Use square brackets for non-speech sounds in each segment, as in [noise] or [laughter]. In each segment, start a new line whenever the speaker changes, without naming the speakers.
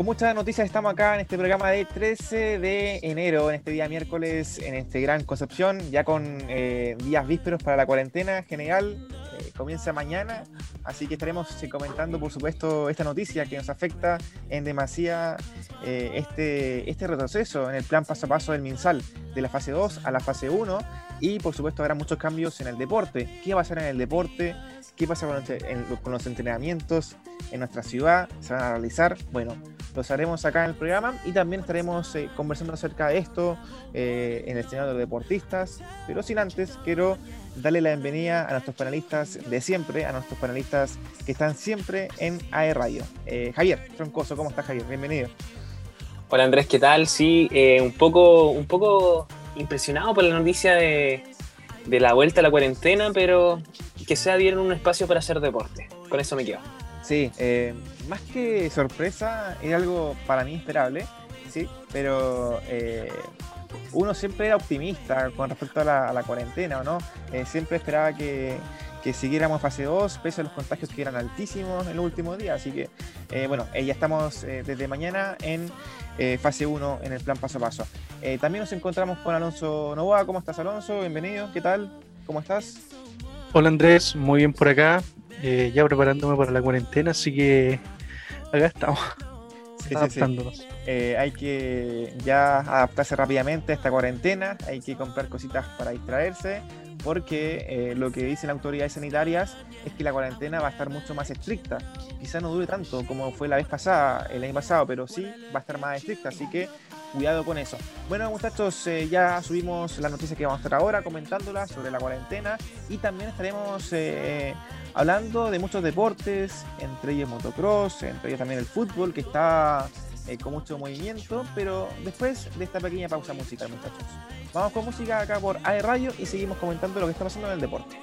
con muchas noticias estamos acá en este programa de 13 de enero, en este día miércoles, en este Gran Concepción, ya con eh, días vísperos para la cuarentena general. Eh, comienza mañana, así que estaremos comentando, por supuesto, esta noticia que nos afecta en demasía este, este retroceso en el plan paso a paso del MinSal, de la fase 2 a la fase 1, y por supuesto habrá muchos cambios en el deporte. ¿Qué va a pasar en el deporte? ¿Qué pasa con los entrenamientos en nuestra ciudad? ¿Se van a realizar? Bueno, los haremos acá en el programa y también estaremos eh, conversando acerca de esto eh, en el escenario de los deportistas. Pero sin antes, quiero darle la bienvenida a nuestros panelistas de siempre, a nuestros panelistas que están siempre en AE Radio. Eh, Javier Troncoso, ¿cómo estás, Javier? Bienvenido.
Hola Andrés, ¿qué tal? Sí, un, poco, un poco impresionado por la noticia de, de la vuelta a la cuarentena, pero que sea dieron un espacio para hacer deporte. Con eso me quedo.
Sí, eh, más que sorpresa, es algo para mí esperable, sí, pero eh, uno siempre era optimista con respecto a la, cuarentena, ¿o no? Eh, siempre esperaba que, que siguiéramos fase 2, pese a los contagios que eran altísimos en los últimos días. Así que, bueno, ya estamos desde mañana en fase 1 en el plan paso a paso. también nos encontramos con Alonso Novoa. ¿Cómo estás, Alonso? Bienvenido. ¿Qué tal? ¿Cómo estás?
Hola Andrés, muy bien por acá. Eh, ya preparándome para la cuarentena, así que acá estamos. [laughs]
adaptándonos. Eh, hay que ya adaptarse rápidamente a esta cuarentena, hay que comprar cositas para distraerse, porque eh, lo que dicen las autoridades sanitarias es que la cuarentena va a estar mucho más estricta. Quizá no dure tanto como fue la vez pasada, el año pasado, pero sí va a estar más estricta, así que cuidado con eso. Bueno, muchachos, eh, ya subimos la noticia que vamos a estar ahora comentándola sobre la cuarentena y también estaremos eh, hablando de muchos deportes, entre ellos motocross, entre ellos también el fútbol, que está eh, con mucho movimiento, pero después de esta pequeña pausa musical, muchachos. Vamos con música acá por AE Radio y seguimos comentando lo que está pasando en el deporte.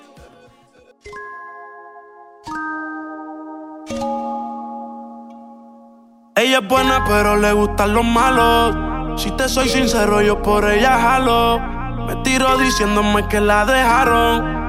Ella es buena, pero le gustan los malos. Si te soy sincero, yo por ella jalo. Me tiro diciéndome que la dejaron.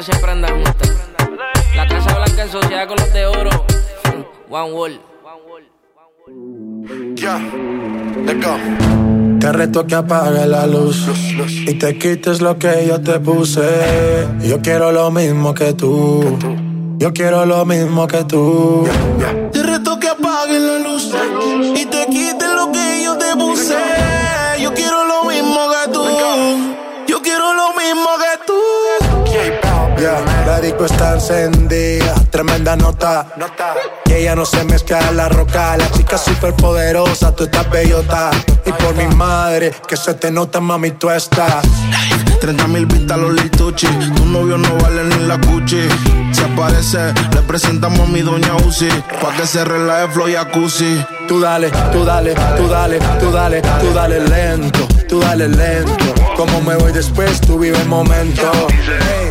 Siempre. La Casa Blanca en sociedad con los de oro. One Wall.
Ya, let's go. Te reto que apague la luz y te quites lo que yo te puse. Yo quiero lo mismo que tú. Yo quiero lo mismo que tú.
Te reto que
disco está encendida, tremenda nota. Y ella no se mezcla en la roca. La chica super poderosa, tú estás bellota. Y por mi madre, que se te nota, mami, tú estás.
30 mil vistas los lituchi. Tu novio no vale ni la cuchi. Se aparece, le presentamos a mi doña Uzi. Pa' que se relaje flow y jacuzzi.
Tú dale, tú dale, tú dale, tú dale, tú dale lento, tú dale lento. Como me voy después, tú vive el momento. Hey,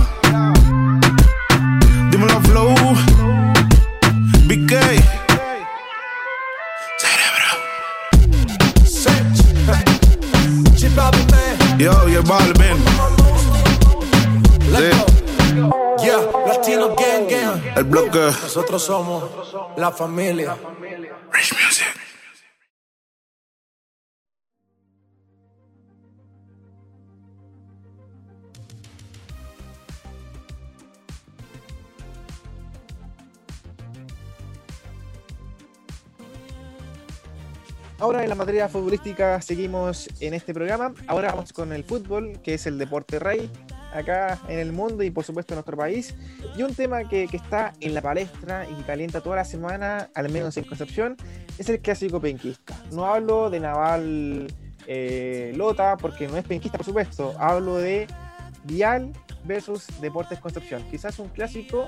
Nosotros somos la familia.
Rich Music.
Ahora en la materia futbolística seguimos en este programa. Ahora vamos con el fútbol, que es el deporte rey. Acá en el mundo y por supuesto en nuestro país. Y un tema que, está en la palestra y que calienta toda la semana, al menos en Concepción, es el clásico penquista. No hablo de Naval eh, Lota porque no es penquista, por supuesto. Hablo de Vial versus Deportes Concepción. Quizás un clásico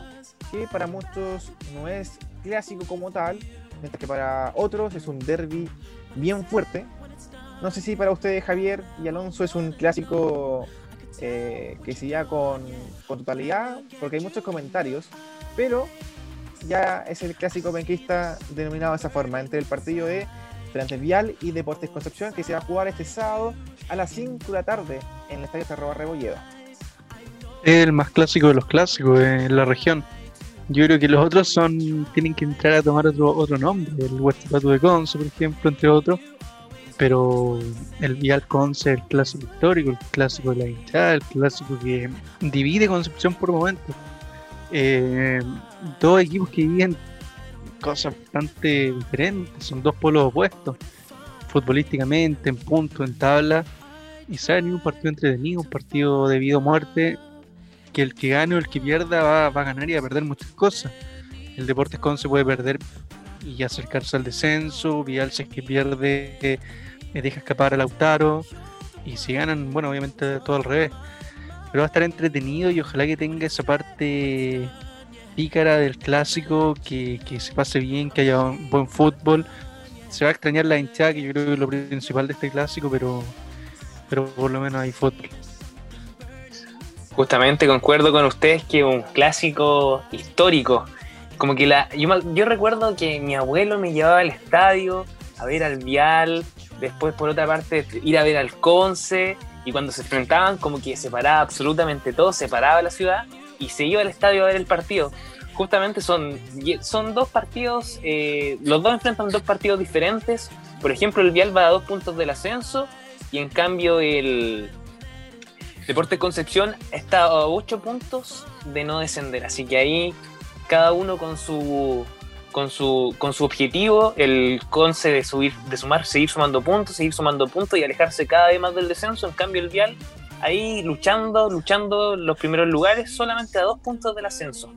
que para muchos no es clásico como tal, mientras que para otros es un derby bien fuerte. No sé si para ustedes, Javier y Alonso, es un clásico eh, que se ya con, con, totalidad, porque hay muchos comentarios, pero ya es el clásico penquista denominado de esa forma, entre el partido de Frente Vial y Deportes Concepción, que se va a jugar este sábado a las 5 de la tarde en el Estadio Cerro Rebolledo.
El más clásico de los clásicos en la región. Yo creo que los otros son tienen que entrar a tomar otro otro nombre, el Patu de Conce, por ejemplo, entre otros. Pero el Vial Conce, el clásico histórico, el clásico de la hinchada, el clásico que divide Concepción por momentos. Eh, dos equipos que viven cosas bastante diferentes, son dos polos opuestos, futbolísticamente, en punto, en tabla, y saben un partido entretenido, un partido de vida o muerte, que el que gane o el que pierda va, va a ganar y a perder muchas cosas. El Deportes Con se puede perder y acercarse al descenso, Vial es que pierde, eh, deja escapar a Lautaro, y si ganan, bueno, obviamente todo al revés. Pero va a estar entretenido y ojalá que tenga esa parte pícara del clásico, que, que, se pase bien, que haya un buen fútbol. Se va a extrañar la hinchada, que yo creo que es lo principal de este clásico, pero, pero por lo menos hay fútbol.
Justamente concuerdo con ustedes que un clásico histórico. Como que la. Yo, recuerdo que mi abuelo me llevaba al estadio a ver al Vial, después por otra parte ir a ver al Conce, y cuando se enfrentaban, como que separaba absolutamente todo, separaba la ciudad y se iba al estadio a ver el partido. Justamente son, son dos partidos, eh, los dos enfrentan dos partidos diferentes. Por ejemplo, el Vial va a dos puntos del ascenso y en cambio el Deporte Concepción está a ocho puntos de no descender. Así que ahí cada uno con su con su, con su objetivo, el Conce de subir, de sumar, seguir sumando puntos, seguir sumando puntos y alejarse cada vez más del descenso. En cambio, el Vial ahí luchando, luchando los primeros lugares, solamente a dos puntos del ascenso.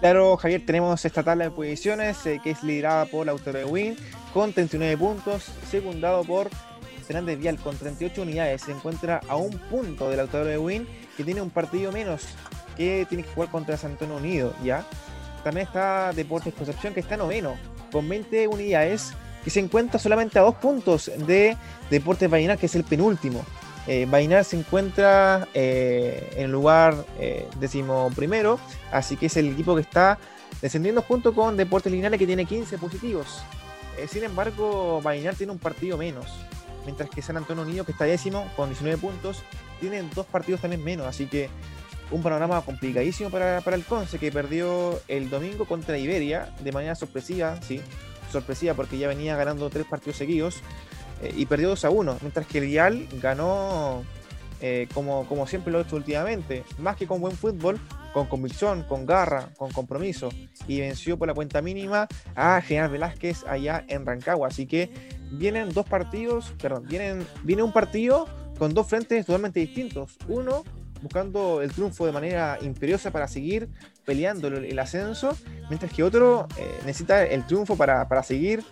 Claro, Javier, tenemos esta tabla de posiciones eh, que es liderada por Lautaro de Win con 39 puntos, secundado por Fernández Vial con 38 unidades. Se encuentra a un punto del Lautaro de Win que tiene un partido menos que tiene que jugar contra San Unido, ¿ya? También está Deportes Concepción, que está noveno, con 20 unidades, que se encuentra solamente a dos puntos de Deportes Vallenar, que es el penúltimo. Eh, se encuentra eh, en lugar eh, décimo primero, así que es el equipo que está descendiendo junto con Deportes Linares, que tiene 15 positivos. Eh, sin embargo, Vallenar tiene un partido menos, mientras que San Antonio Unido, que está décimo, con 19 puntos, tiene dos partidos también menos, así que un panorama complicadísimo para, para, el Conce, que perdió el domingo contra Iberia de manera sorpresiva, sí, sorpresiva porque ya venía ganando tres partidos seguidos eh, y perdió 2 a 1, mientras que el Vial ganó eh, como, como siempre lo ha hecho últimamente, más que con buen fútbol, con convicción, con garra, con compromiso, y venció por la cuenta mínima a General Velázquez allá en Rancagua. Así que vienen dos partidos, perdón, vienen, viene un partido con dos frentes totalmente distintos. Uno buscando el triunfo de manera imperiosa para seguir peleando el ascenso, mientras que otro eh, necesita el triunfo para, para seguir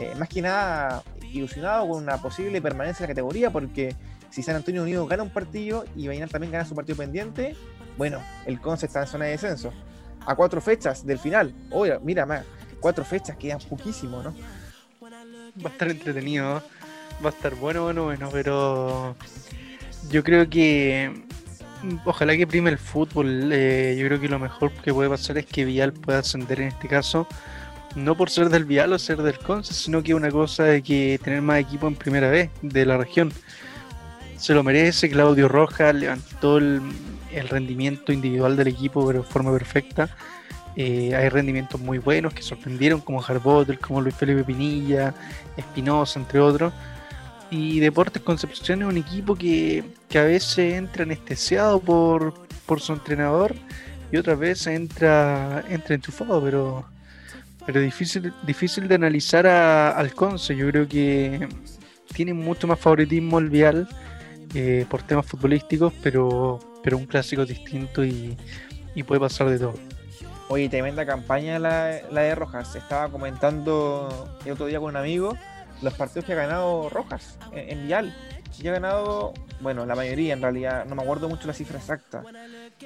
eh, más que nada ilusionado con una posible permanencia en la categoría, porque si San Antonio Unido gana un partido y Vallenar también gana su partido pendiente, bueno, el Conce está en zona de descenso. A cuatro fechas del final. Oye, mira, más, cuatro fechas quedan poquísimo, ¿no?
Va a estar entretenido, va a estar bueno, bueno, bueno, pero yo creo que ojalá que prime el fútbol. Eh, yo creo que lo mejor que puede pasar es que Vial pueda ascender en este caso. No por ser del Vial o ser del Conce, sino que una cosa de que tener más equipo en primera vez de la región. Se lo merece. Claudio Rojas levantó el, rendimiento individual del equipo de forma perfecta. Eh, hay rendimientos muy buenos que sorprendieron, como Harbotter, como Luis Felipe Pinilla, Espinosa, entre otros. Y Deportes Concepción es un equipo que, que a veces entra anestesiado por, por su entrenador y otras veces entra, entra enchufado, pero, pero difícil, difícil de analizar a, al Conce. Yo creo que tiene mucho más favoritismo el Vial eh, por temas futbolísticos, pero, pero un clásico distinto y, y puede pasar de todo.
Oye, tremenda campaña la, la de Rojas. Estaba comentando el otro día con un amigo los partidos que ha ganado Rojas en, en Vial. Y ha ganado, bueno, la mayoría en realidad, no me acuerdo mucho la cifra exacta,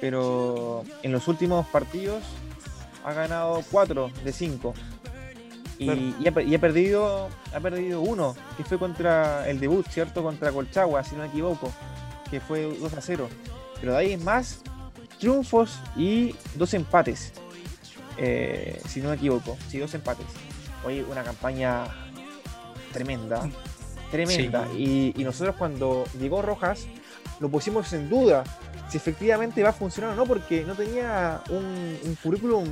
pero en los últimos partidos ha ganado 4 de 5. Y, y ha, per- y ha perdido ha perdido uno, que fue contra el debut, ¿cierto? Contra Colchagua, si no me equivoco, que fue 2 a 0. Pero de ahí es más triunfos y dos empates, eh, si no me equivoco. Sí, dos empates. Oye, una campaña tremenda, tremenda. Y, y nosotros cuando llegó Rojas lo pusimos en duda si efectivamente va a funcionar o no, porque no tenía un, un currículum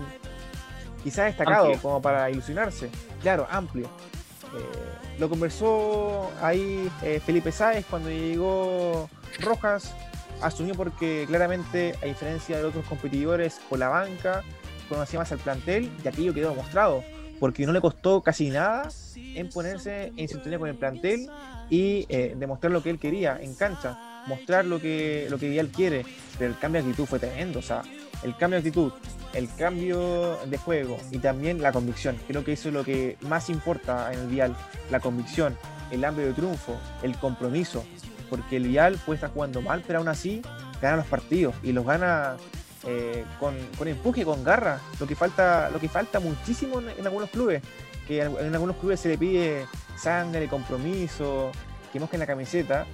quizás destacado
Amplio.
como para ilusionarse. Claro, amplio. Eh, lo conversó ahí eh, Felipe Sáez cuando llegó Rojas. Asumió porque claramente, a diferencia de otros competidores con la banca, conocía más al plantel y aquello quedó demostrado. Porque no le costó casi nada en ponerse en sintonía con el plantel y eh, demostrar lo que él quería en cancha, mostrar lo que, lo que él quiere. Pero el cambio de actitud fue tremendo. O sea, el cambio de actitud, el cambio de juego y también la convicción. Creo que eso es lo que más importa en el Vial. La convicción, el hambre de triunfo, el compromiso. Porque el Vial puede estar jugando mal, pero aún así gana los partidos y los gana eh, con, con empuje, con garra. Lo que falta, lo que falta muchísimo en, algunos clubes. Que en, algunos clubes se le pide sangre, compromiso, que mosquen la camiseta.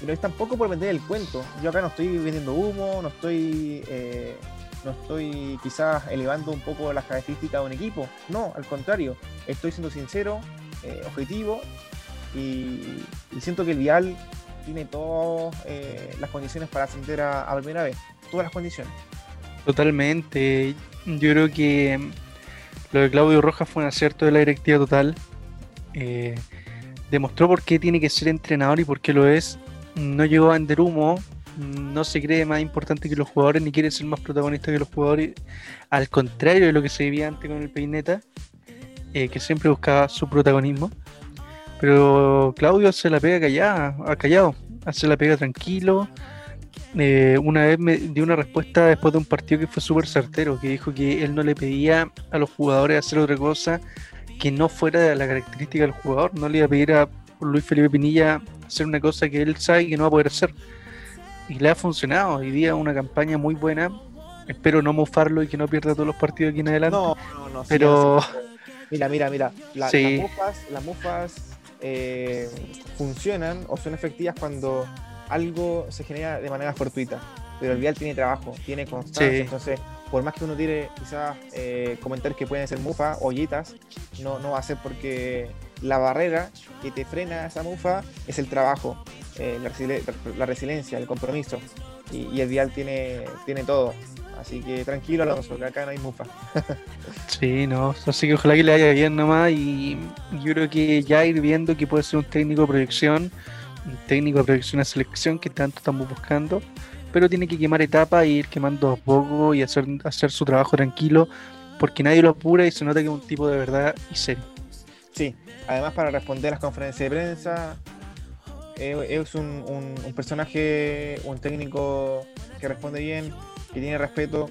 Pero es tampoco por vender el cuento. Yo acá no estoy vendiendo humo, no estoy eh, no estoy quizás elevando un poco las características de un equipo. No, al contrario, estoy siendo sincero, eh, objetivo y, siento que el Vial tiene todas las condiciones para ascender a, a primera vez. Todas las condiciones.
Totalmente. Yo creo que lo de Claudio Rojas fue un acierto de la directiva total. Eh, demostró por qué tiene que ser entrenador y por qué lo es. No llegó a vender humo, no se cree más importante que los jugadores ni quiere ser más protagonista que los jugadores. Al contrario de lo que se vivía antes con el Peineta, eh, que siempre buscaba su protagonismo. Pero Claudio se la pega callada, callado, hace la pega tranquilo. Eh, una vez me dio una respuesta después de un partido que fue súper certero, que dijo que él no le pedía a los jugadores hacer otra cosa que no fuera de la característica del jugador, no le iba a pedir a Luis Felipe Pinilla hacer una cosa que él sabe que no va a poder hacer. Y le ha funcionado, hoy día una campaña muy buena, espero no mofarlo y que no pierda todos los partidos aquí en adelante.
No, no, no.
pero.
Mira, mira, mira. la-
Sí.
Las mufas, las mufas eh, funcionan o son efectivas cuando algo se genera de manera fortuita. Pero el Vial tiene trabajo, tiene constancia.
Sí.
Entonces, por más que uno tire quizás eh, comentarios que pueden ser mufa ollitas, no, no va a ser porque la barrera que te frena esa mufa es el trabajo, eh, la, resili- la resiliencia, el compromiso. Y, y el Vial tiene, tiene todo. Así que tranquilo, Alonso, que acá no hay mufa. [laughs]
Sí, no, así que ojalá que le vaya bien nomás y yo creo que ya ir viendo que puede ser un técnico de proyección, un técnico de proyección de selección que tanto estamos buscando, pero tiene que quemar etapas e ir quemando a poco y hacer, hacer su trabajo tranquilo, porque nadie lo apura y se nota que es un tipo de verdad y serio.
Sí, además para responder las conferencias de prensa, eh, es un, un- un personaje, un técnico que responde bien, que tiene respeto,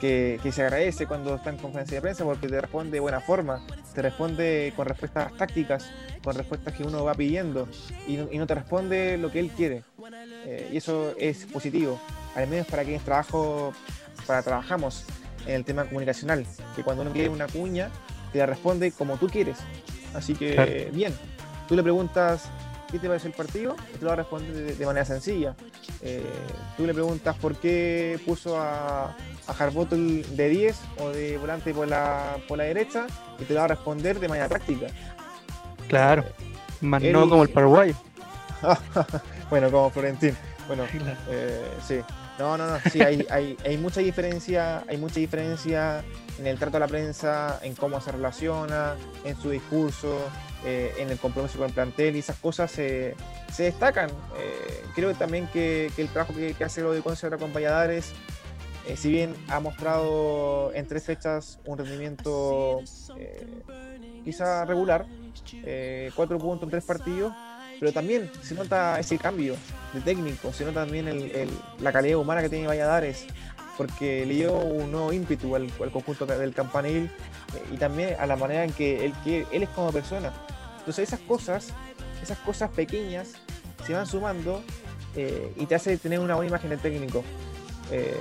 que, que se agradece cuando está en conferencia de prensa porque te responde de buena forma, te responde con respuestas tácticas, con respuestas que uno va pidiendo y no, y no te responde lo que él quiere. Eh, y eso es positivo, al menos para quienes trabajo, para trabajamos en el tema comunicacional, que cuando uno quiere una cuña, te la responde como tú quieres. Así que,
Claro.
bien, tú le preguntas qué te parece el partido y te lo va a responder de, de manera sencilla. Eh, tú le preguntas por qué puso a, a Harbottle de 10 o de volante por la, por la derecha y te lo va a responder de manera práctica.
Claro, más no como el paraguayo. [laughs]
bueno, como Florentín. Bueno, [laughs] Eh, sí. No, no, no. Sí, hay, hay, hay mucha diferencia, hay mucha diferencia en el trato a la prensa, en cómo se relaciona, en su discurso, eh, en el compromiso con el plantel y esas cosas se, se destacan. Eh, creo también que, que el trabajo que, que hace lo de Concepto con Valladares, eh, si bien ha mostrado en tres fechas un rendimiento eh, quizá regular, eh, cuatro puntos en tres partidos, pero también se nota ese cambio de técnico, se nota también el, la calidad humana que tiene Valladares, porque le dio un nuevo ímpetu al, conjunto del campanil eh, y también a la manera en que él, que él es como persona. Entonces esas cosas, esas cosas pequeñas se van sumando eh, y te hace tener una buena imagen del técnico. Eh,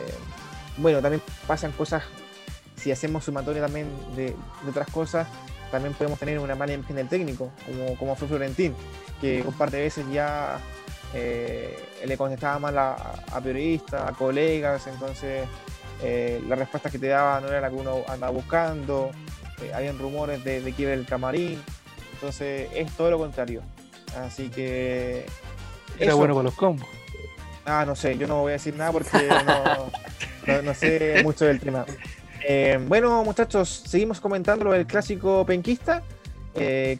bueno, también pasan cosas, si hacemos sumatoria también de, otras cosas, también podemos tener una mala imagen del técnico, como, como fue Florentín, que un par de veces ya eh, le contestaba mal a, periodistas, a colegas, entonces eh, la respuesta que te daba no era la que uno andaba buscando, eh, habían rumores de, de que el camarín, entonces es todo lo contrario. Así que...
Era bueno para los combos.
Ah, no sé, yo no voy a decir nada porque [laughs] no, sé mucho del tema. bueno, muchachos, seguimos comentando lo del clásico penquista.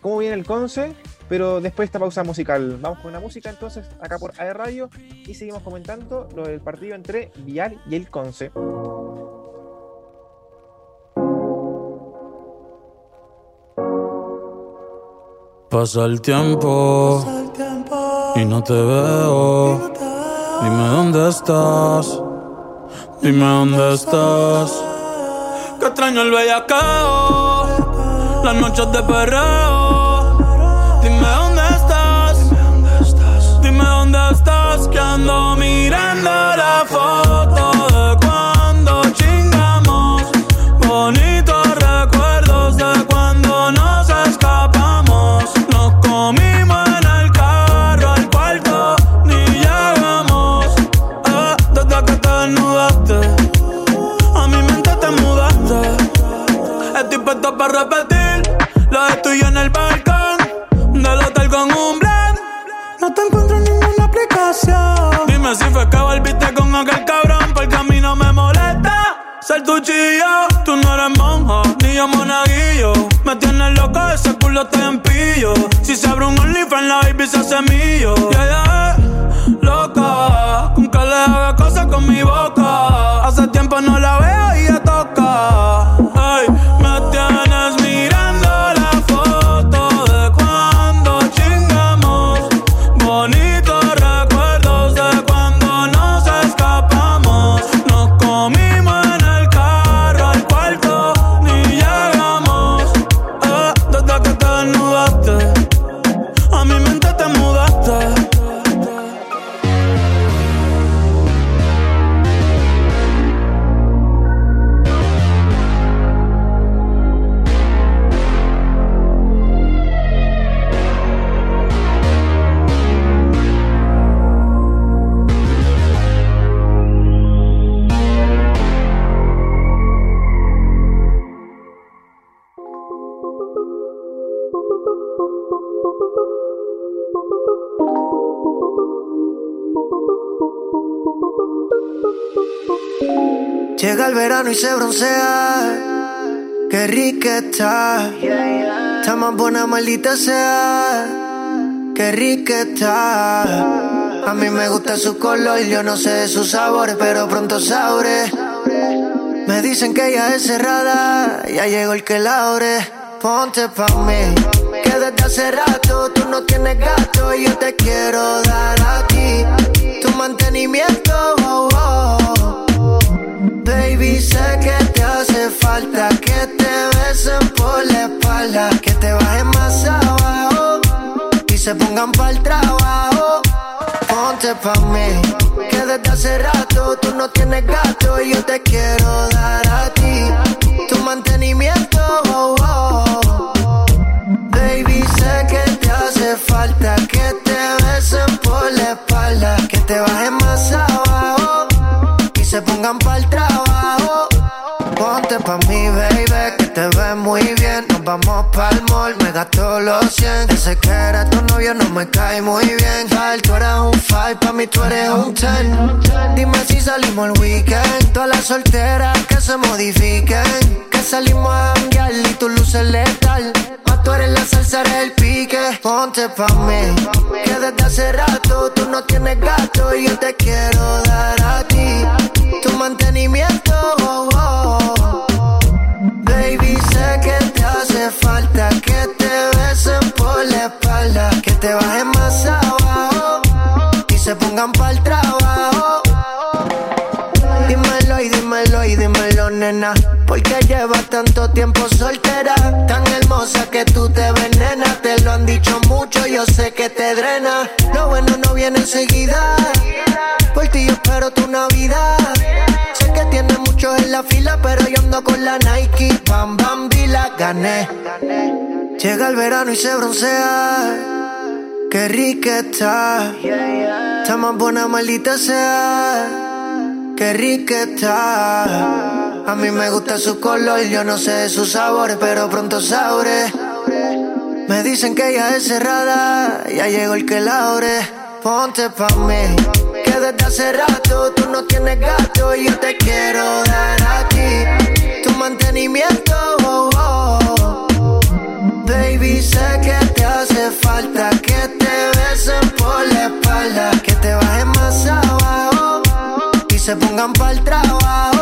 ¿Cómo viene el Conce? Pero después de esta pausa musical, vamos con una música entonces acá por AE Radio y seguimos comentando lo del partido entre Vial y el Conce.
Pasa el tiempo, y no te veo. Dime dónde estás. Dime dónde estás. Que extraño el bellacao. Las noches de perreo que ando Dime si fue que volviste con aquel cabrón, porque a mí no me molesta ser tu chillo. Tú no eres monja, ni yo monaguillo. Me tienes loco, ese culo te empillo. Si se abre un OnlyFans, la baby se hace mío. Yeah, yeah, loca, con que le haga cosas con mi boca. Hace tiempo no la veo Y
se broncea. Qué rica está. Está más buena, maldita sea. Qué rica está. A mí me gusta su color, yo no sé de sus sabores, pero pronto sabré. Me dicen que ella es cerrada, ya llegó el que la abre. Ponte pa' mí, que desde hace rato tú no tienes gato y yo te quiero dar a ti. Tu mantenimiento, oh, oh. Baby, sé que te hace falta que te besen por la espalda, que te bajen más abajo y se pongan para el trabajo. Ponte pa' mí, que desde hace rato tú no tienes gato y yo te quiero dar a ti tu mantenimiento. Oh, oh. Baby, sé que te hace falta vamos pa'l mall, me gasto los 100. Ese que era tu novio no me cae muy bien. Tal, tú eres un 5, pa' mí tú eres un 10. Dime si salimos el weekend. Todas las solteras que se modifiquen. Que salimos a cambiar y tu luces letal. Más tú eres la salsa, eres el pique. Ponte pa' mí, que desde hace rato tú no tienes gato y yo te quiero dar a ti tu mantenimiento. Oh, oh. vengan para trabajo. Dímelo y dímelo y dímelo, nena. Porque llevas tanto tiempo soltera, tan hermosa que tú te venenas. Te lo han dicho mucho, yo sé que te drena. Lo bueno no viene enseguida. Por ti yo espero tu Navidad. Sé que tienes muchos en la fila, pero yo ando con la Nike. Bam, bam, vi la gané. Llega el verano y se broncea. Qué rica está. Está más buena, maldita sea. Qué rica está. A mí me gusta su color, yo no sé de sus sabores, pero pronto sabré. Me dicen que ella es cerrada, ya llegó el que la ore. Ponte pa' mí, que desde hace rato tú no tienes gato y yo te quiero dar aquí. Tu mantenimiento, oh, oh. Baby, sé que te hace falta que por la espalda, que te bajen más abajo y se pongan para el trabajo.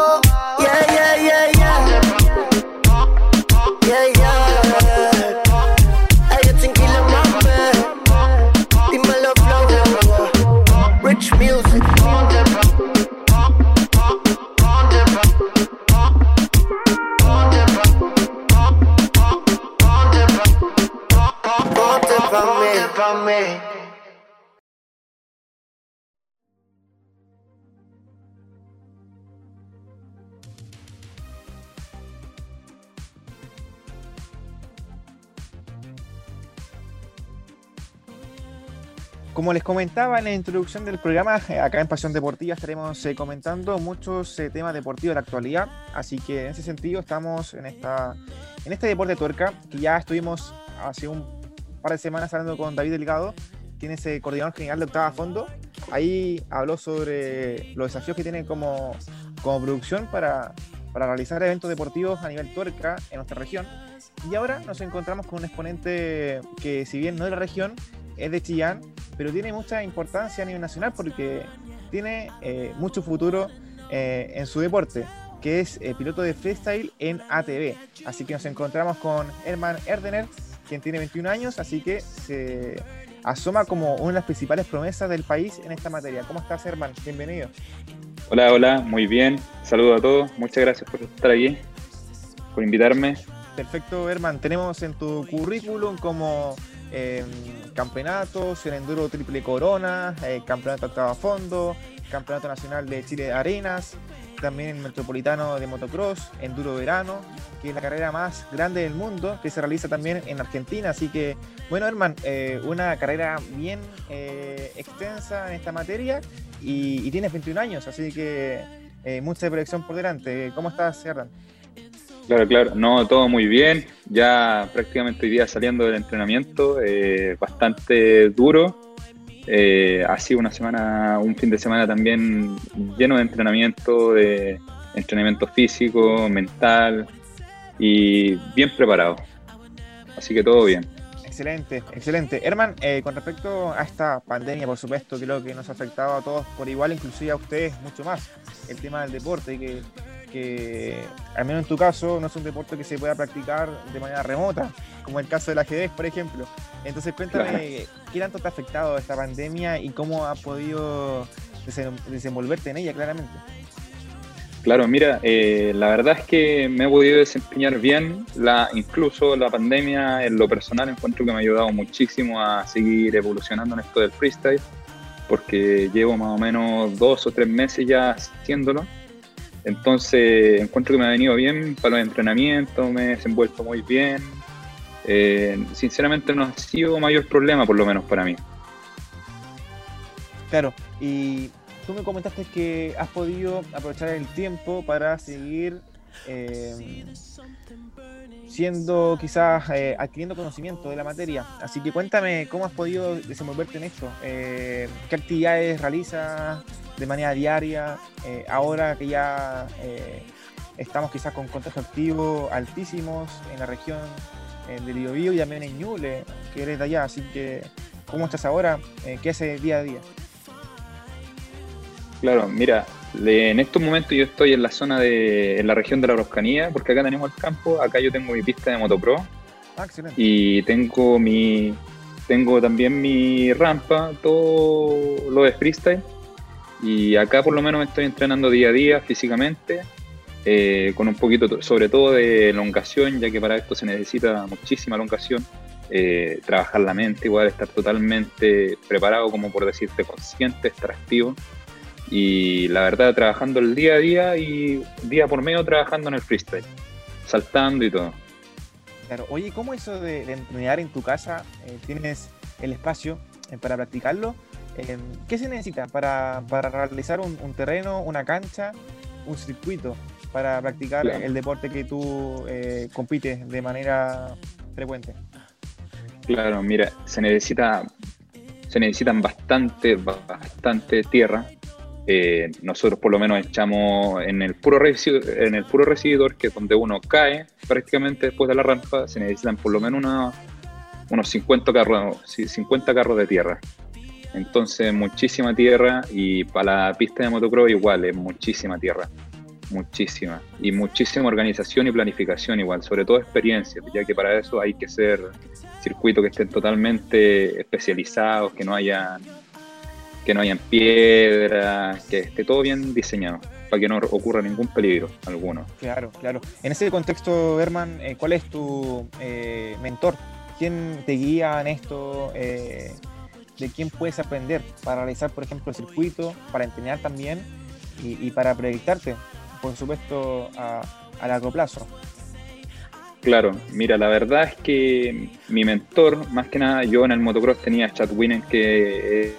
Como les comentaba en la introducción del programa, eh, acá en Pasión Deportiva estaremos eh, comentando muchos eh, temas deportivos de la actualidad, así que en ese sentido estamos en, esta, en este deporte tuerca, que ya estuvimos hace un par de semanas hablando con David Delgado, quien es el coordinador general de Octava Fondo. Ahí habló sobre los desafíos que tienen como, como producción para, para realizar eventos deportivos a nivel tuerca en nuestra región. Y ahora nos encontramos con un exponente que si bien no es de la región, es de Chillán, pero tiene mucha importancia a nivel nacional porque tiene eh, mucho futuro eh, en su deporte, que es eh, piloto de freestyle en ATV. Así que nos encontramos con Herman Erdener, quien tiene 21 años, así que se asoma como una de las principales promesas del país en esta materia. ¿Cómo estás, Herman? Bienvenido.
Hola, hola, muy bien. Saludos a todos. Muchas gracias por estar aquí, por invitarme.
Perfecto, Herman. Tenemos en tu currículum como campeonatos, el Enduro Triple Corona, eh, Campeonato Octava Fondo, Campeonato Nacional de Chile de Arenas, también el Metropolitano de Motocross, Enduro Verano, que es la carrera más grande del mundo, que se realiza también en Argentina. Así que, bueno, Herman, eh, una carrera bien eh, extensa en esta materia y, y tienes 21 años, así que eh, mucha proyección por delante. ¿Cómo estás, Herman?
Claro, claro, no, todo muy bien. Ya prácticamente hoy día saliendo del entrenamiento, eh, bastante duro. Eh, ha sido una semana, un fin de semana también lleno de entrenamiento, de entrenamiento físico, mental y bien preparado. Así que todo bien.
Excelente, excelente. Herman, eh, con respecto a esta pandemia, por supuesto, creo que nos ha afectado a todos por igual, inclusive a ustedes mucho más, el tema del deporte, que que, al menos en tu caso, no es un deporte que se pueda practicar de manera remota, como el caso del ajedrez, por ejemplo. Entonces, cuéntame,
Claro.
¿qué tanto te ha afectado esta pandemia y cómo has podido desen- desenvolverte en ella, claramente?
Claro, mira, eh, la verdad es que me he podido desempeñar bien, la, incluso la pandemia en lo personal encuentro que me ha ayudado muchísimo a seguir evolucionando en esto del freestyle, porque llevo más o menos dos o tres meses ya haciéndolo, entonces encuentro que me ha venido bien para los entrenamientos, me he desenvuelto muy bien, Eh, sinceramente no ha sido mayor problema por lo menos para mí.
Claro, y tú me comentaste que has podido aprovechar el tiempo para seguir eh, siendo quizás eh, adquiriendo conocimiento de la materia. Así que cuéntame cómo has podido desenvolverte en esto. Eh, ¿Qué actividades realizas de manera diaria? Eh, ahora que ya estamos quizás con contagios activos altísimos en la región del Biobío y también en Ñuble, que eres de allá. Así que, ¿cómo estás ahora? ¿Qué haces día a día?
Claro, mira, en estos momentos yo estoy en la zona de, en la región de la Roscanía, porque acá tenemos el campo, acá yo tengo mi pista de motopro
Ah,
y tengo mi, tengo también mi rampa, todo lo de freestyle y acá por lo menos me estoy entrenando día a día físicamente eh, con un poquito, sobre todo de elongación, ya que para esto se necesita muchísima elongación. Eh, trabajar la mente, igual estar totalmente preparado, como por decirte, consciente, estar activo. Y la verdad, trabajando el día a día y día por medio trabajando en el freestyle, saltando y todo.
Claro, oye, ¿cómo eso de, de entrenar en tu casa? Eh, ¿Tienes el espacio eh, para practicarlo? Eh, ¿Qué se necesita para, para realizar un, un terreno, una cancha, un circuito para practicar
Claro.
el deporte que tú eh, compites de manera frecuente?
Claro, mira, se necesita, se necesitan bastante, bastante tierra. Eh, nosotros por lo menos echamos en el puro en el puro recibidor, que es donde uno cae prácticamente después de la rampa, se necesitan por lo menos una- unos 50 carros, sí, 50 carros de tierra. Entonces, muchísima tierra y para la pista de motocross igual, es muchísima tierra. Muchísima. Y muchísima organización y planificación igual, sobre todo experiencia, ya que para eso hay que ser circuitos que estén totalmente especializados, que no hayan que no hayan piedras, que esté todo bien diseñado, para que no ocurra ningún peligro alguno.
Claro, claro. En ese contexto, Herman, eh, ¿cuál es tu eh, mentor? ¿Quién te guía en esto? Eh, ¿De quién puedes aprender para realizar, por ejemplo, el circuito, para entrenar también y, y para proyectarte, por supuesto, a, a largo plazo?
Claro, mira, la verdad es que mi mentor, más que nada, yo en el motocross tenía a Chad Winen, que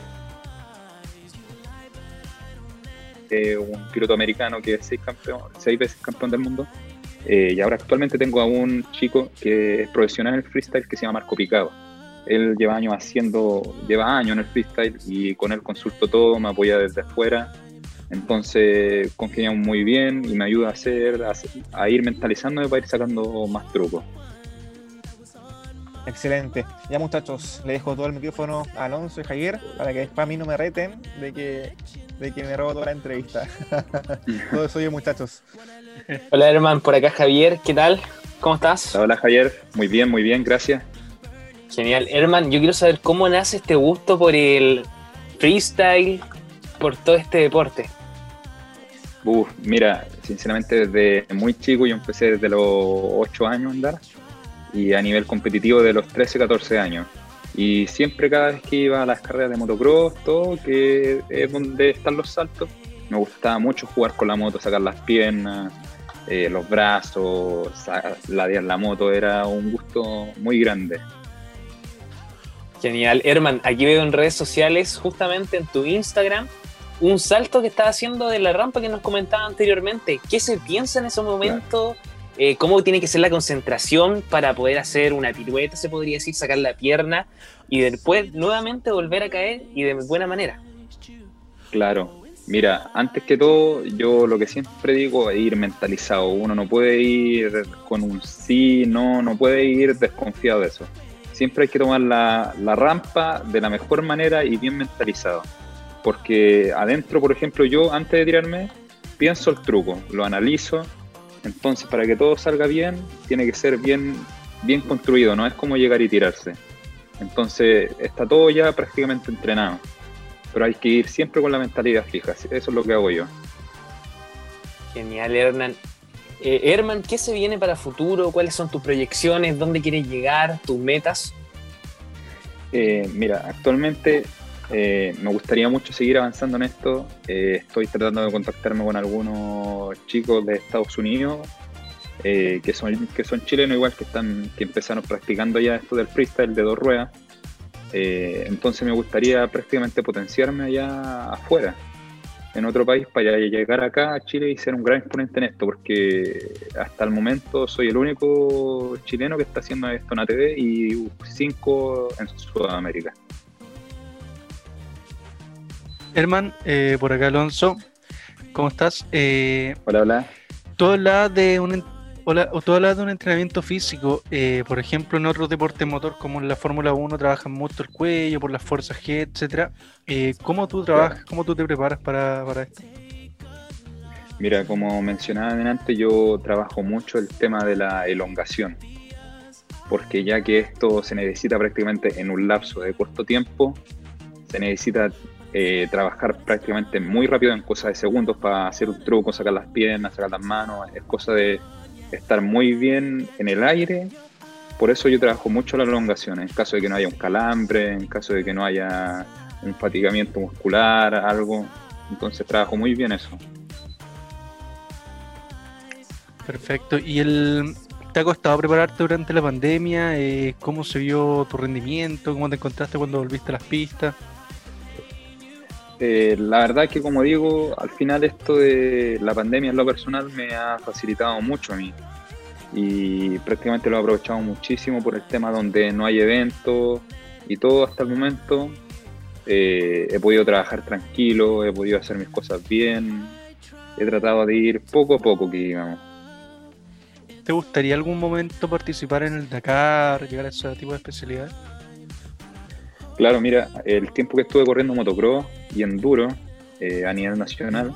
un piloto americano que es seis veces campeón del mundo. Eh, y ahora actualmente tengo a un chico que es profesional en el freestyle que se llama Marco Picado. Él lleva años haciendo, lleva años en el freestyle y con él consulto todo, me apoya desde afuera. Entonces congeniamos muy bien y me ayuda a hacer, a, a ir mentalizándome para ir sacando más trucos.
Excelente. Ya muchachos, le dejo todo el micrófono a Alonso y Javier para que después a mí no me reten de que, de que me robo toda la entrevista. [laughs] todo eso yo muchachos.
Hola Herman, por acá Javier, ¿qué tal? ¿Cómo estás?
Hola Javier, muy bien, muy bien, gracias.
Genial. Herman, yo quiero saber cómo nace este gusto por el freestyle, por todo este deporte.
Uf, mira, sinceramente desde muy chico yo empecé desde los 8 años a andar y a nivel competitivo de los 13, 14 años. Y siempre cada vez que iba a las carreras de motocross, todo, que es donde están los saltos, me gustaba mucho jugar con la moto, sacar las piernas, eh, los brazos, ladear la moto, era un gusto muy grande.
Genial. Herman, aquí veo en redes sociales, justamente en tu Instagram, un salto que estás haciendo de la rampa que nos comentaba anteriormente. ¿Qué se piensa en ese momento? Eh, ¿Cómo tiene que ser la concentración para poder hacer una pirueta, se podría decir, sacar la pierna y después nuevamente volver a caer y de buena manera?
Claro, Mira, antes que todo, yo lo que siempre digo es ir mentalizado. Uno no puede ir con un sí, no, no puede ir desconfiado de eso. Siempre hay que tomar la, la rampa de la mejor manera y bien mentalizado. Porque adentro, por ejemplo, yo antes de tirarme, pienso el truco, lo analizo. Entonces, para que todo salga bien, tiene que ser bien, bien construido, no es como llegar y tirarse. Entonces, está todo ya prácticamente entrenado pero hay que ir siempre con la mentalidad fija. Eso es lo que hago yo.
Genial, Hernán. Eh, Herman, ¿qué se viene para futuro? ¿Cuáles son tus proyecciones? ¿Dónde quieres llegar? ¿Tus metas?
Eh, mira, actualmente eh, me gustaría mucho seguir avanzando en esto. Eh, estoy tratando de contactarme con algunos chicos de Estados Unidos que, son, que son chilenos igual, que, están, que empezaron practicando ya esto del freestyle de dos ruedas. Eh, entonces me gustaría prácticamente potenciarme allá afuera, en otro país, para llegar acá a Chile y ser un gran exponente en esto, porque hasta el momento soy el único chileno que está haciendo esto en ATV y cinco en Sudamérica.
Herman, eh, por acá Alonso, ¿cómo estás? Eh,
hola, hola.
Tú hablas de un Hola, tú hablas de un entrenamiento físico, eh, por ejemplo, en otros deportes motor como en la Fórmula 1 trabajan mucho el cuello, por las fuerzas G, etcétera. Eh, ¿Cómo tú trabajas, cómo tú te preparas para, para, esto?
Mira, como mencionaba antes, yo trabajo mucho el tema de la elongación, porque ya que esto se necesita prácticamente en un lapso de corto tiempo, se necesita eh, trabajar prácticamente muy rápido en cosas de segundos para hacer un truco, sacar las piernas, sacar las manos, es cosa de estar muy bien en el aire. Por eso yo trabajo mucho las elongaciones, en caso de que no haya un calambre, en caso de que no haya un fatigamiento muscular, algo. Entonces trabajo muy bien eso.
Perfecto. ¿Y el, te ha costado prepararte durante la pandemia? Eh, ¿Cómo se vio tu rendimiento? ¿Cómo te encontraste cuando volviste a las pistas?
Eh, la verdad que como digo, al final esto de la pandemia en lo personal me ha facilitado mucho a mí y prácticamente lo he aprovechado muchísimo por el tema donde no hay eventos y todo hasta el momento. Eh, he podido trabajar tranquilo, he podido hacer mis cosas bien, he tratado de ir poco a poco, que digamos.
¿Te gustaría algún momento participar en el Dakar, llegar a ese tipo de especialidad?
Claro, mira, el tiempo que estuve corriendo motocross y enduro eh, a nivel nacional,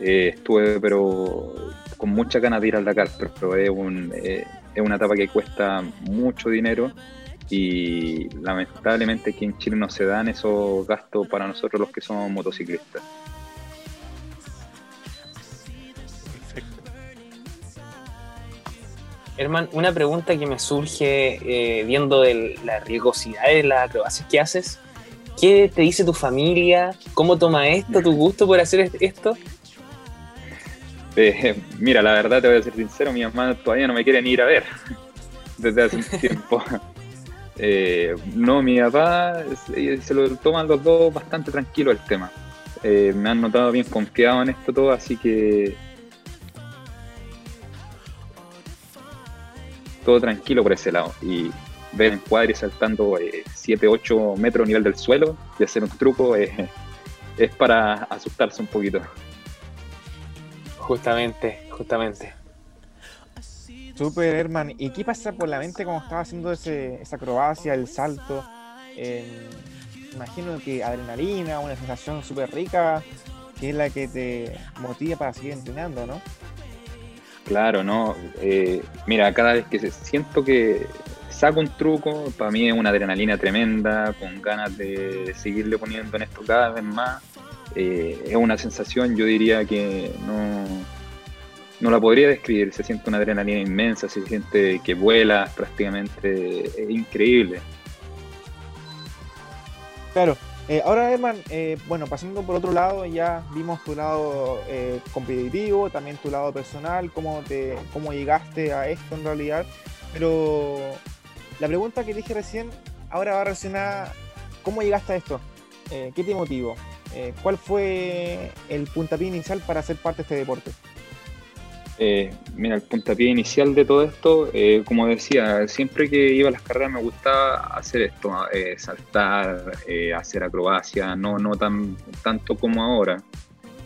eh, estuve pero con mucha ganas de ir al Dakar, pero es, un, eh, es una etapa que cuesta mucho dinero y lamentablemente aquí en Chile no se dan esos gastos para nosotros los que somos motociclistas.
Herman, una pregunta que me surge eh, viendo de la riesgosidad de las acrobacias que haces. ¿Qué te dice tu familia? ¿Cómo toma esto, tu gusto por hacer esto?
Eh, mira, la verdad te voy a ser sincero, mi mamá todavía no me quiere ni ir a ver [laughs] desde hace un tiempo. [laughs] Eh, no, mi papá se lo toman los dos bastante tranquilo el tema. me han notado bien confiado en esto todo, así que todo tranquilo por ese lado. Y ver en cuadri saltando 7, eh, 8 metros a nivel del suelo y hacer un truco es para asustarse un poquito.
Justamente, justamente.
Super, Herman. ¿Y qué pasa por la mente cuando estaba haciendo ese, esa acrobacia, el salto? imagino que adrenalina, una sensación súper rica, que es la que te motiva para seguir entrenando, ¿no?
Claro, ¿no? Eh, mira, cada vez que siento que saco un truco, para mí es una adrenalina tremenda, con ganas de seguirle poniendo en esto cada vez más. Eh, es una sensación, yo diría que no, no la podría describir. Se siente una adrenalina inmensa, se siente que vuela prácticamente, es increíble.
Claro, eh, ahora, Herman, eh, bueno, pasando por otro lado, ya vimos tu lado eh, competitivo, también tu lado personal, cómo, te, cómo llegaste a esto en realidad. Pero la pregunta que dije recién, ahora va relacionada, ¿cómo llegaste a esto? ¿Qué te motivó? ¿Cuál fue el puntapié inicial para ser parte de este deporte?
Eh, mira, el puntapié inicial de todo esto, eh, como decía, siempre que iba a las carreras me gustaba hacer esto, eh, saltar, hacer acrobacia, no, no tan tanto como ahora.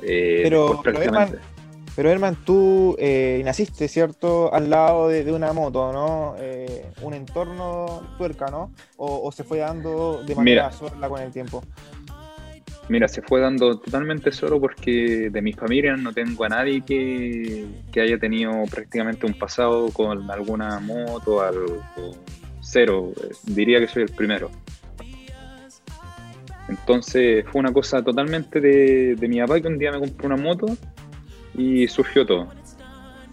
pero, pero, Herman, tú naciste, ¿cierto? Al lado de, una moto, ¿no? un entorno tuerca, ¿no? O, se fue dando de manera sola con el tiempo.
Mira, se fue dando totalmente solo porque de mi familia no tengo a nadie que, haya tenido prácticamente un pasado con alguna moto, algo cero. Diría que soy el primero. Entonces fue una cosa totalmente de, mi papá que un día me compró una moto y surgió todo.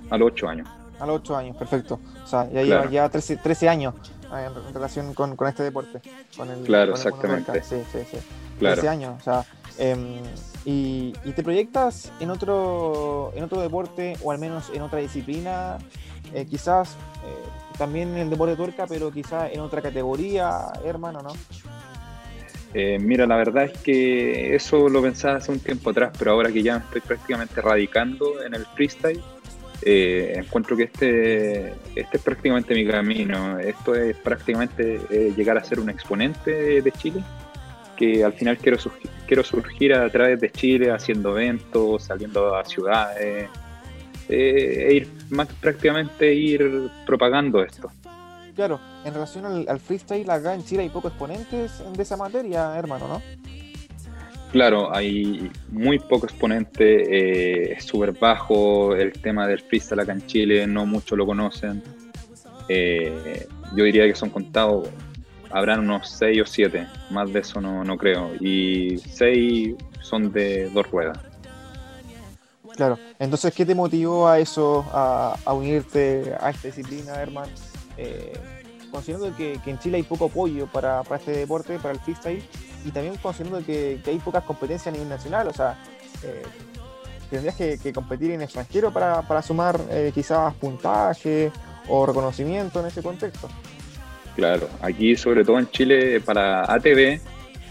A los 8 años.
A los 8 años, perfecto. O sea, ya lleva ya 13, años eh, en relación con, este deporte. Con el,
claro, exactamente.
Sí, sí, sí claro. años. O sea, em, y, te proyectas en otro, en otro deporte o al menos en otra disciplina, eh, quizás eh, también en el deporte tuerca, pero quizás en otra categoría, hermano, ¿no?
Eh, mira, la verdad es que eso lo pensaba hace un tiempo atrás, pero ahora que ya me estoy prácticamente radicando en el freestyle, encuentro que este, este es prácticamente mi camino. Esto es prácticamente llegar a ser un exponente de Chile que al final quiero surgir, quiero surgir a través de Chile haciendo eventos, saliendo a ciudades, eh, e ir más prácticamente ir propagando esto.
Claro, en relación al, freestyle, acá en Chile hay pocos exponentes de esa materia, hermano, ¿no?
Claro, hay muy pocos exponentes, eh, es súper bajo el tema del freestyle acá en Chile, no muchos lo conocen. Eh, yo diría que son contados habrán unos 6 o 7, más de eso no, no creo. Y 6 son de dos ruedas.
Claro, entonces, ¿qué te motivó a eso, a, unirte a esta disciplina, Herman? Eh, considerando que, que, en Chile hay poco apoyo para, para, este deporte, para el freestyle, y también considerando que, hay pocas competencias a nivel nacional, o sea, eh, tendrías que, que, competir en extranjero para, para sumar eh, quizás puntaje o reconocimiento en ese contexto.
Claro, aquí sobre todo en Chile para ATV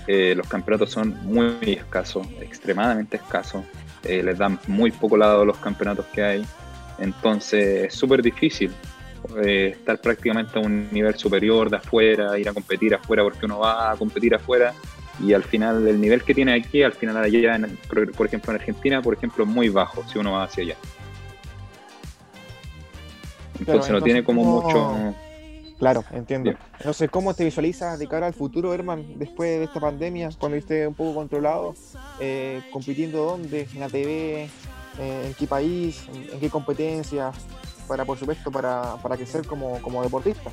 eh, los campeonatos son muy escasos, extremadamente escasos. Eh, les dan muy poco lado los campeonatos que hay. Entonces es súper difícil eh, estar prácticamente a un nivel superior de afuera, ir a competir afuera porque uno va a competir afuera y al final el nivel que tiene aquí, al final allá, en, por ejemplo en Argentina, por ejemplo, es muy bajo si uno va hacia allá. Entonces, claro, entonces no tiene como
¿cómo...
mucho...
Claro, entiendo. Bien. No sé cómo te visualizas de cara al futuro, Herman, después de esta pandemia, cuando esté un poco controlado, eh, compitiendo dónde, en la TV, eh, en qué país, en, en, qué competencias, para por supuesto para, para crecer como, como deportista.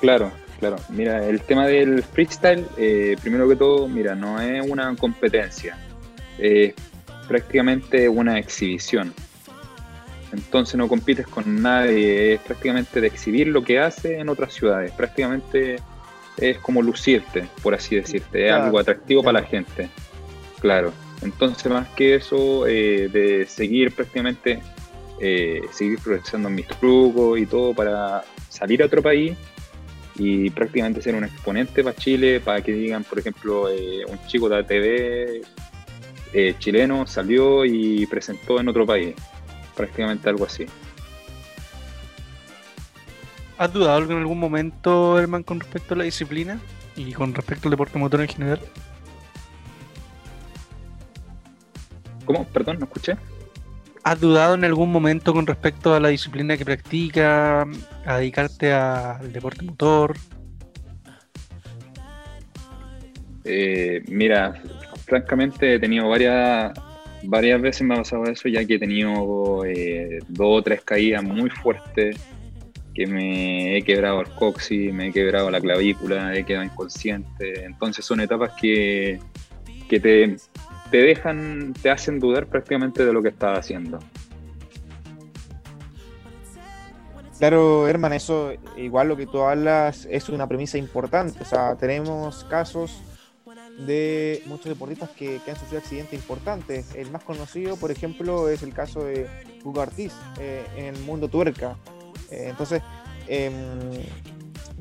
Claro, claro. Mira, el tema del freestyle, eh, primero que todo, mira, no es una competencia, es prácticamente una exhibición. Entonces no compites con nadie, es prácticamente de exhibir lo que hace en otras ciudades, prácticamente es como lucirte, por así decirte, es algo atractivo claro. para la gente. Claro, entonces más que eso, eh, de seguir prácticamente, eh, seguir progresando en mis trucos y todo para salir a otro país y prácticamente ser un exponente para Chile, para que digan, por ejemplo, eh, un chico de ATV eh, chileno salió y presentó en otro país prácticamente algo así.
¿Has dudado en algún momento, Herman, con respecto a la disciplina y con respecto al deporte motor en general?
¿Cómo? Perdón, no escuché.
¿Has dudado en algún momento con respecto a la disciplina que practica, a dedicarte al deporte motor?
Eh, mira, francamente he tenido varias varias veces me ha pasado eso, ya que he tenido eh, dos o tres caídas muy fuertes, que me he quebrado el coxis, me he quebrado la clavícula, he quedado inconsciente. Entonces son etapas que, que te, te dejan, te hacen dudar prácticamente de lo que estás haciendo.
Claro, Herman, eso igual lo que tú hablas es una premisa importante. O sea, tenemos casos de muchos deportistas que, han sufrido accidentes importantes. El más conocido, por ejemplo, es el caso de Hugo Ortiz eh, en el mundo tuerca. Eh, entonces, eh,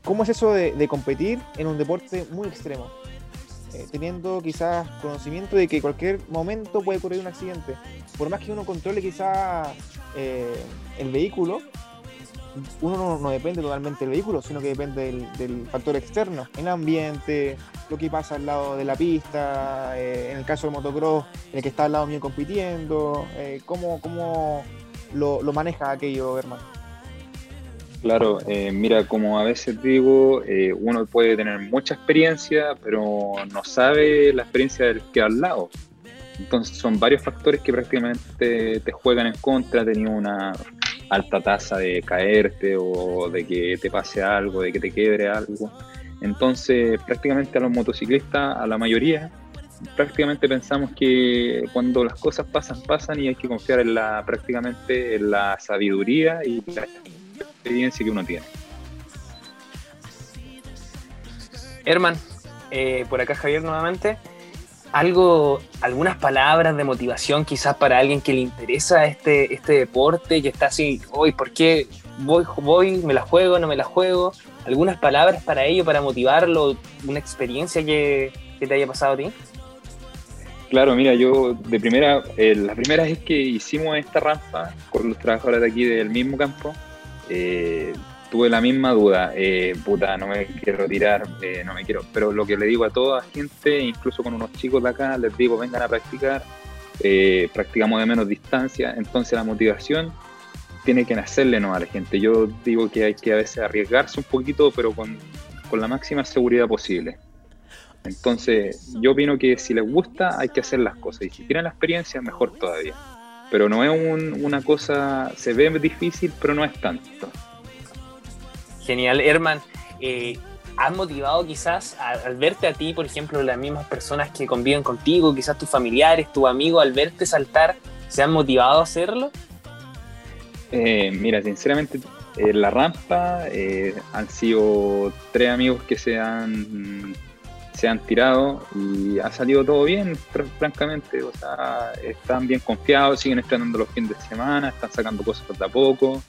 ¿cómo es eso de, competir en un deporte muy extremo? Eh, teniendo quizás conocimiento de que cualquier momento puede ocurrir un accidente. Por más que uno controle quizás el vehículo, uno no, no, depende totalmente del vehículo, sino que depende del, factor externo, el ambiente, lo que pasa al lado de la pista, eh, en el caso del motocross, el que está al lado mío compitiendo, eh, ¿cómo, cómo lo, lo, maneja aquello, hermano?
Claro, eh, mira, como a veces digo, eh, uno puede tener mucha experiencia, pero no sabe la experiencia del que al lado. Entonces son varios factores que prácticamente te juegan en contra, tenido una alta tasa de caerte o de que te pase algo, de que te quiebre algo. Entonces, prácticamente a los motociclistas, a la mayoría, prácticamente pensamos que cuando las cosas pasan, pasan y hay que confiar en la prácticamente en la sabiduría y la experiencia que uno tiene.
Herman, eh, por acá Javier nuevamente algo, algunas palabras de motivación quizás para alguien que le interesa este, este deporte, que está así, hoy, ¿por qué voy, voy, me la juego, no me la juego? Algunas palabras para ello, para motivarlo, una experiencia que, que te haya pasado a ti.
Claro, mira, yo de primera, eh, la primera vez que hicimos esta rampa con los trabajadores de aquí del mismo campo, eh, tuve la misma duda, eh, puta, no me quiero tirar, eh, no me quiero, pero lo que le digo a toda gente, incluso con unos chicos de acá, les digo, vengan a practicar, eh, practicamos de menos distancia, entonces la motivación tiene que nacerle no a la gente. Yo digo que hay que a veces arriesgarse un poquito, pero con, con la máxima seguridad posible. Entonces, yo opino que si les gusta, hay que hacer las cosas, y si tienen la experiencia, mejor todavía. Pero no es un, una cosa, se ve difícil, pero no es tanto.
Genial, Herman. Eh, ¿has motivado quizás al verte a ti, por ejemplo, las mismas personas que conviven contigo, quizás tus familiares, tus amigos, al verte saltar, se han motivado a hacerlo?
Eh, mira, sinceramente, en la rampa eh, han sido tres amigos que se han se han tirado y ha salido todo bien, francamente. O sea, están bien confiados, siguen estrenando los fines de semana, están sacando cosas poco a poco.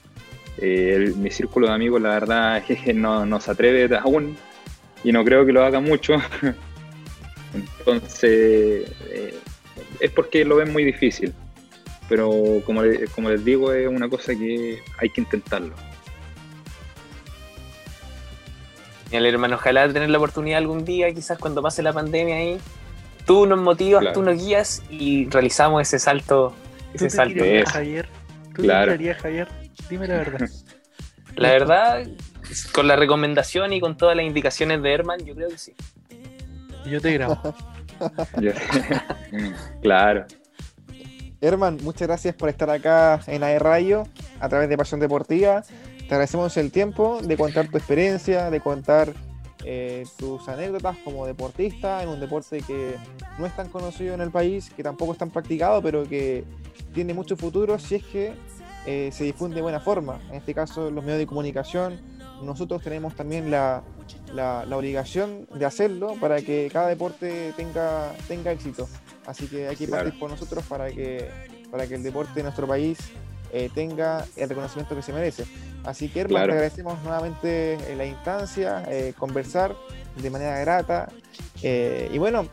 Eh, mi círculo de amigos, la verdad, [laughs] no, no, se atreve aún y no creo que lo haga mucho. [laughs] Entonces, eh, es porque lo ven muy difícil. Pero como, como les digo, es una cosa que hay que intentarlo.
el hermano, ojalá tener la oportunidad algún día, quizás cuando pase la pandemia ahí, tú nos motivas, tú nos guías y realizamos ese salto. Ese salto.
Javier? ¿Tú claro. Javier? Dime la verdad. [laughs]
La verdad, con la recomendación y con todas las indicaciones de Herman, yo creo que sí.
Yo te grabo. [laughs] [laughs]
claro.
Herman, muchas gracias por estar acá en AE Radio a través de Pasión Deportiva. Te agradecemos el tiempo de contar tu experiencia, de contar eh, tus anécdotas como deportista en un deporte que no es tan conocido en el país, que tampoco es tan practicado, pero que tiene mucho futuro si es que eh, se difunde de buena forma. En este caso, los medios de comunicación, nosotros tenemos también la, la, obligación de hacerlo para que cada deporte tenga, tenga éxito. Así que hay que partir por nosotros para que, para que el deporte de nuestro país eh, tenga el reconocimiento que se merece. Así que, hermano, te agradecemos nuevamente eh, la instancia, eh, conversar de manera grata. y bueno,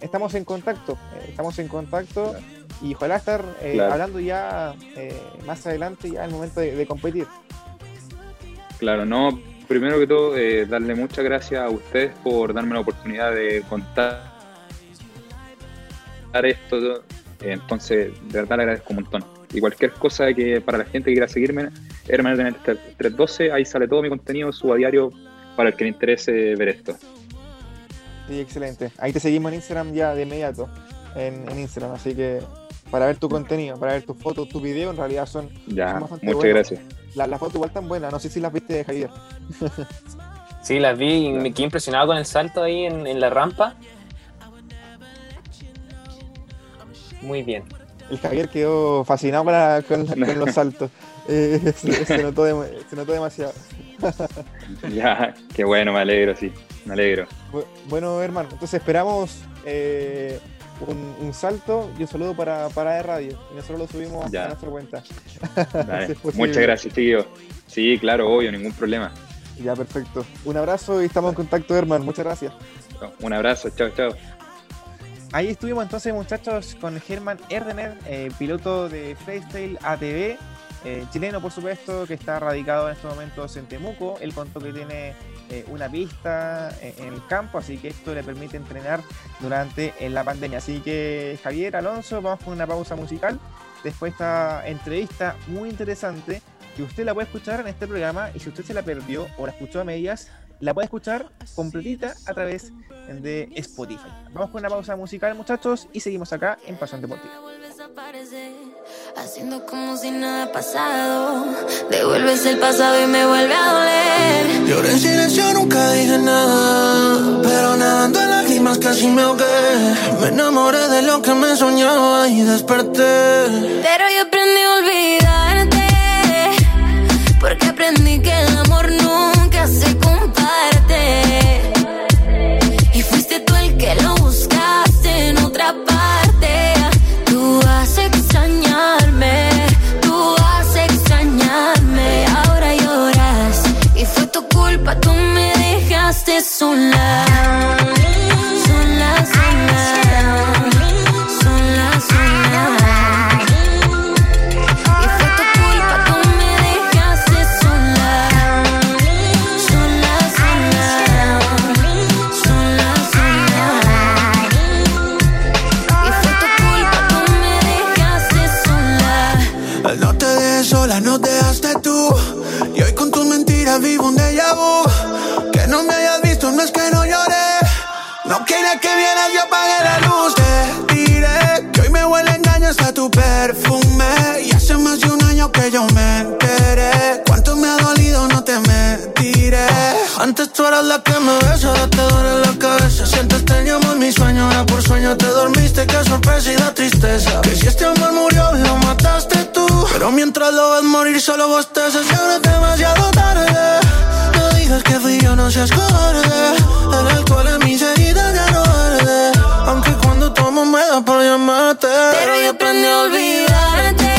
estamos en contacto, estamos en contacto y ojalá estar hablando ya más adelante, ya el momento de, competir.
Claro, no, primero que todo, darle muchas gracias a ustedes por darme la oportunidad de contar esto. Entonces, de verdad le agradezco un montón y cualquier cosa que para la gente que quiera seguirme, Hermanet 312, ahí sale todo mi contenido, subo a diario para el que le interese ver esto.
Sí, excelente. Ahí te seguimos en Instagram ya de inmediato, en, Instagram, así que para ver tu contenido, para ver tus fotos, tus videos, en realidad son,
ya, muchas gracias.
Las la fotos igual tan buenas, no sé si las viste, Javier. [laughs]
sí, las vi y me quedé impresionado con el salto ahí en, en la rampa. Muy bien
el Javier quedó fascinado con, los [laughs] saltos. Eh, [laughs] se, notó demasiado.
ya, qué bueno, me alegro, sí, me alegro.
Bueno, hermano, entonces esperamos eh, un, salto y un saludo para, para radio. Y nosotros lo subimos a nuestra cuenta. [laughs]
Muchas gracias, tío. Sí, claro, obvio, ningún problema.
Ya, perfecto. Un abrazo y estamos en contacto, hermano. Muchas gracias.
Un abrazo, chao, chao.
Ahí estuvimos entonces, muchachos, con Germán Erdener, eh, piloto de Freestyle ATV, eh, chileno, por supuesto, que está radicado en estos momentos en Temuco. Él contó que tiene eh, una pista en el campo, así que esto le permite entrenar durante la pandemia. Así que, Javier Alonso, vamos con una pausa musical. Después esta entrevista muy interesante que usted la puede escuchar en este programa y si usted se la perdió o la escuchó a medias, la puede escuchar completita a través de Spotify. Vamos con una pausa musical, muchachos, y seguimos acá en Pasión Deportiva.
Haciendo como si nada pasado. Devuelves el pasado y me vuelve a doler. Lloré en silencio, nunca dije nada. Pero nadando en lágrimas casi me ahogué. Me enamoré de lo que me soñaba y desperté. Pero yo aprendí a olvidarte. Porque aprendí que el sola, sola,
Antes tú eras la que me besa, ahora te duele la cabeza. Sientes te llamo en mi sueño, ahora por sueño te dormiste. Qué sorpresa y da tristeza. Que si este amor murió, lo mataste tú. Pero mientras lo ves morir, solo vos te ya no es demasiado tarde. No digas que fui yo, no seas cobarde. El alcohol en mis heridas ya no arde. Aunque cuando tomo me da por llamarte.
Pero yo aprendí a olvidarte.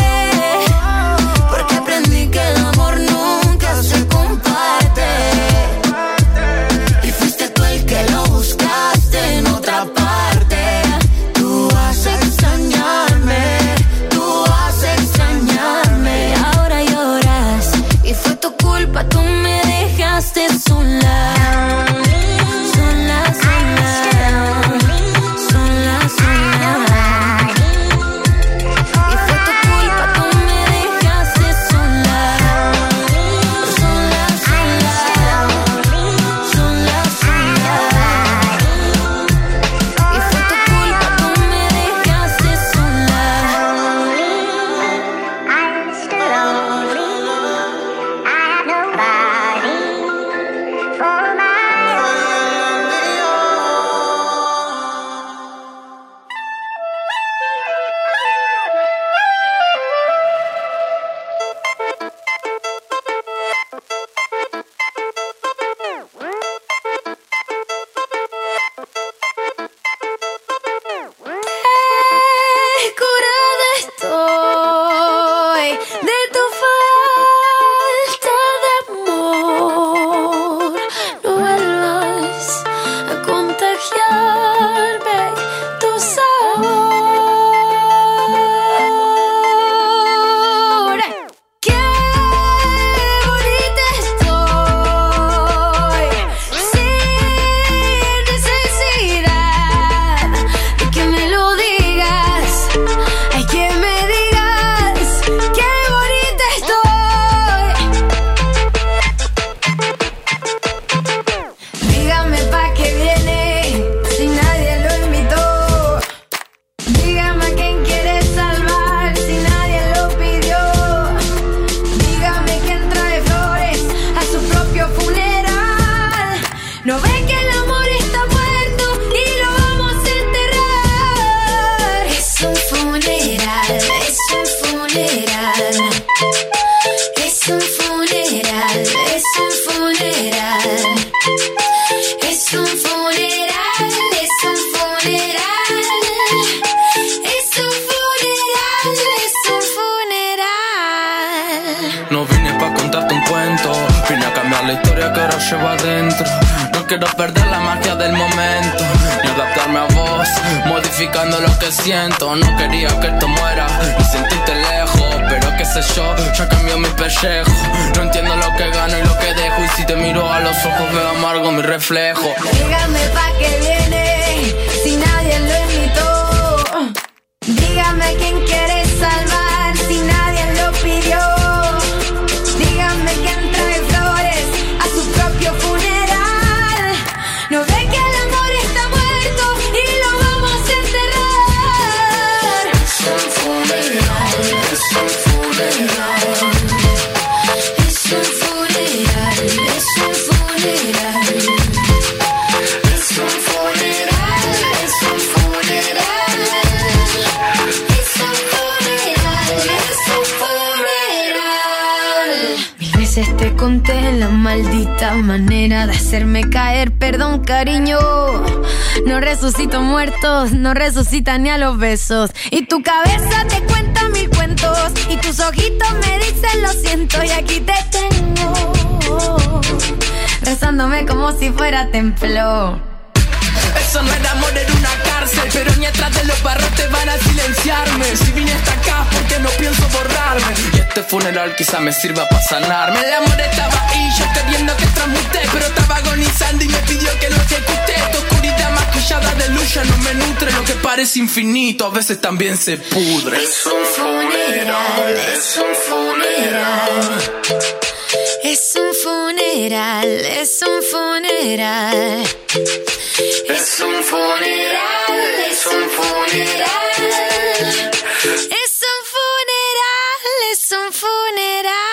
Dígame pa' qué viene si nadie lo invitó. Dígame quién maldita manera de hacerme caer. Perdón, cariño. No resucito muertos, no resucita ni a los besos. Y tu cabeza te cuenta mil cuentos. Y tus ojitos me dicen lo siento. Y aquí te tengo. Rezándome como si fuera templo.
Eso no era amor, Pero ni atrás de los barros te van a silenciarme. Si vine hasta acá porque no pienso borrarme Y este funeral quizá me sirva para sanarme. El amor estaba ahí, yo queriendo que transmute Pero estaba agonizando y me pidió que lo ejecute. Tu oscuridad maquillada de luz ya no me nutre Lo que parece infinito a veces también se pudre.
Es un funeral, es un funeral. Es un funeral, es un funeral. Es un funeral, es un funeral. Es un funeral, es un funeral.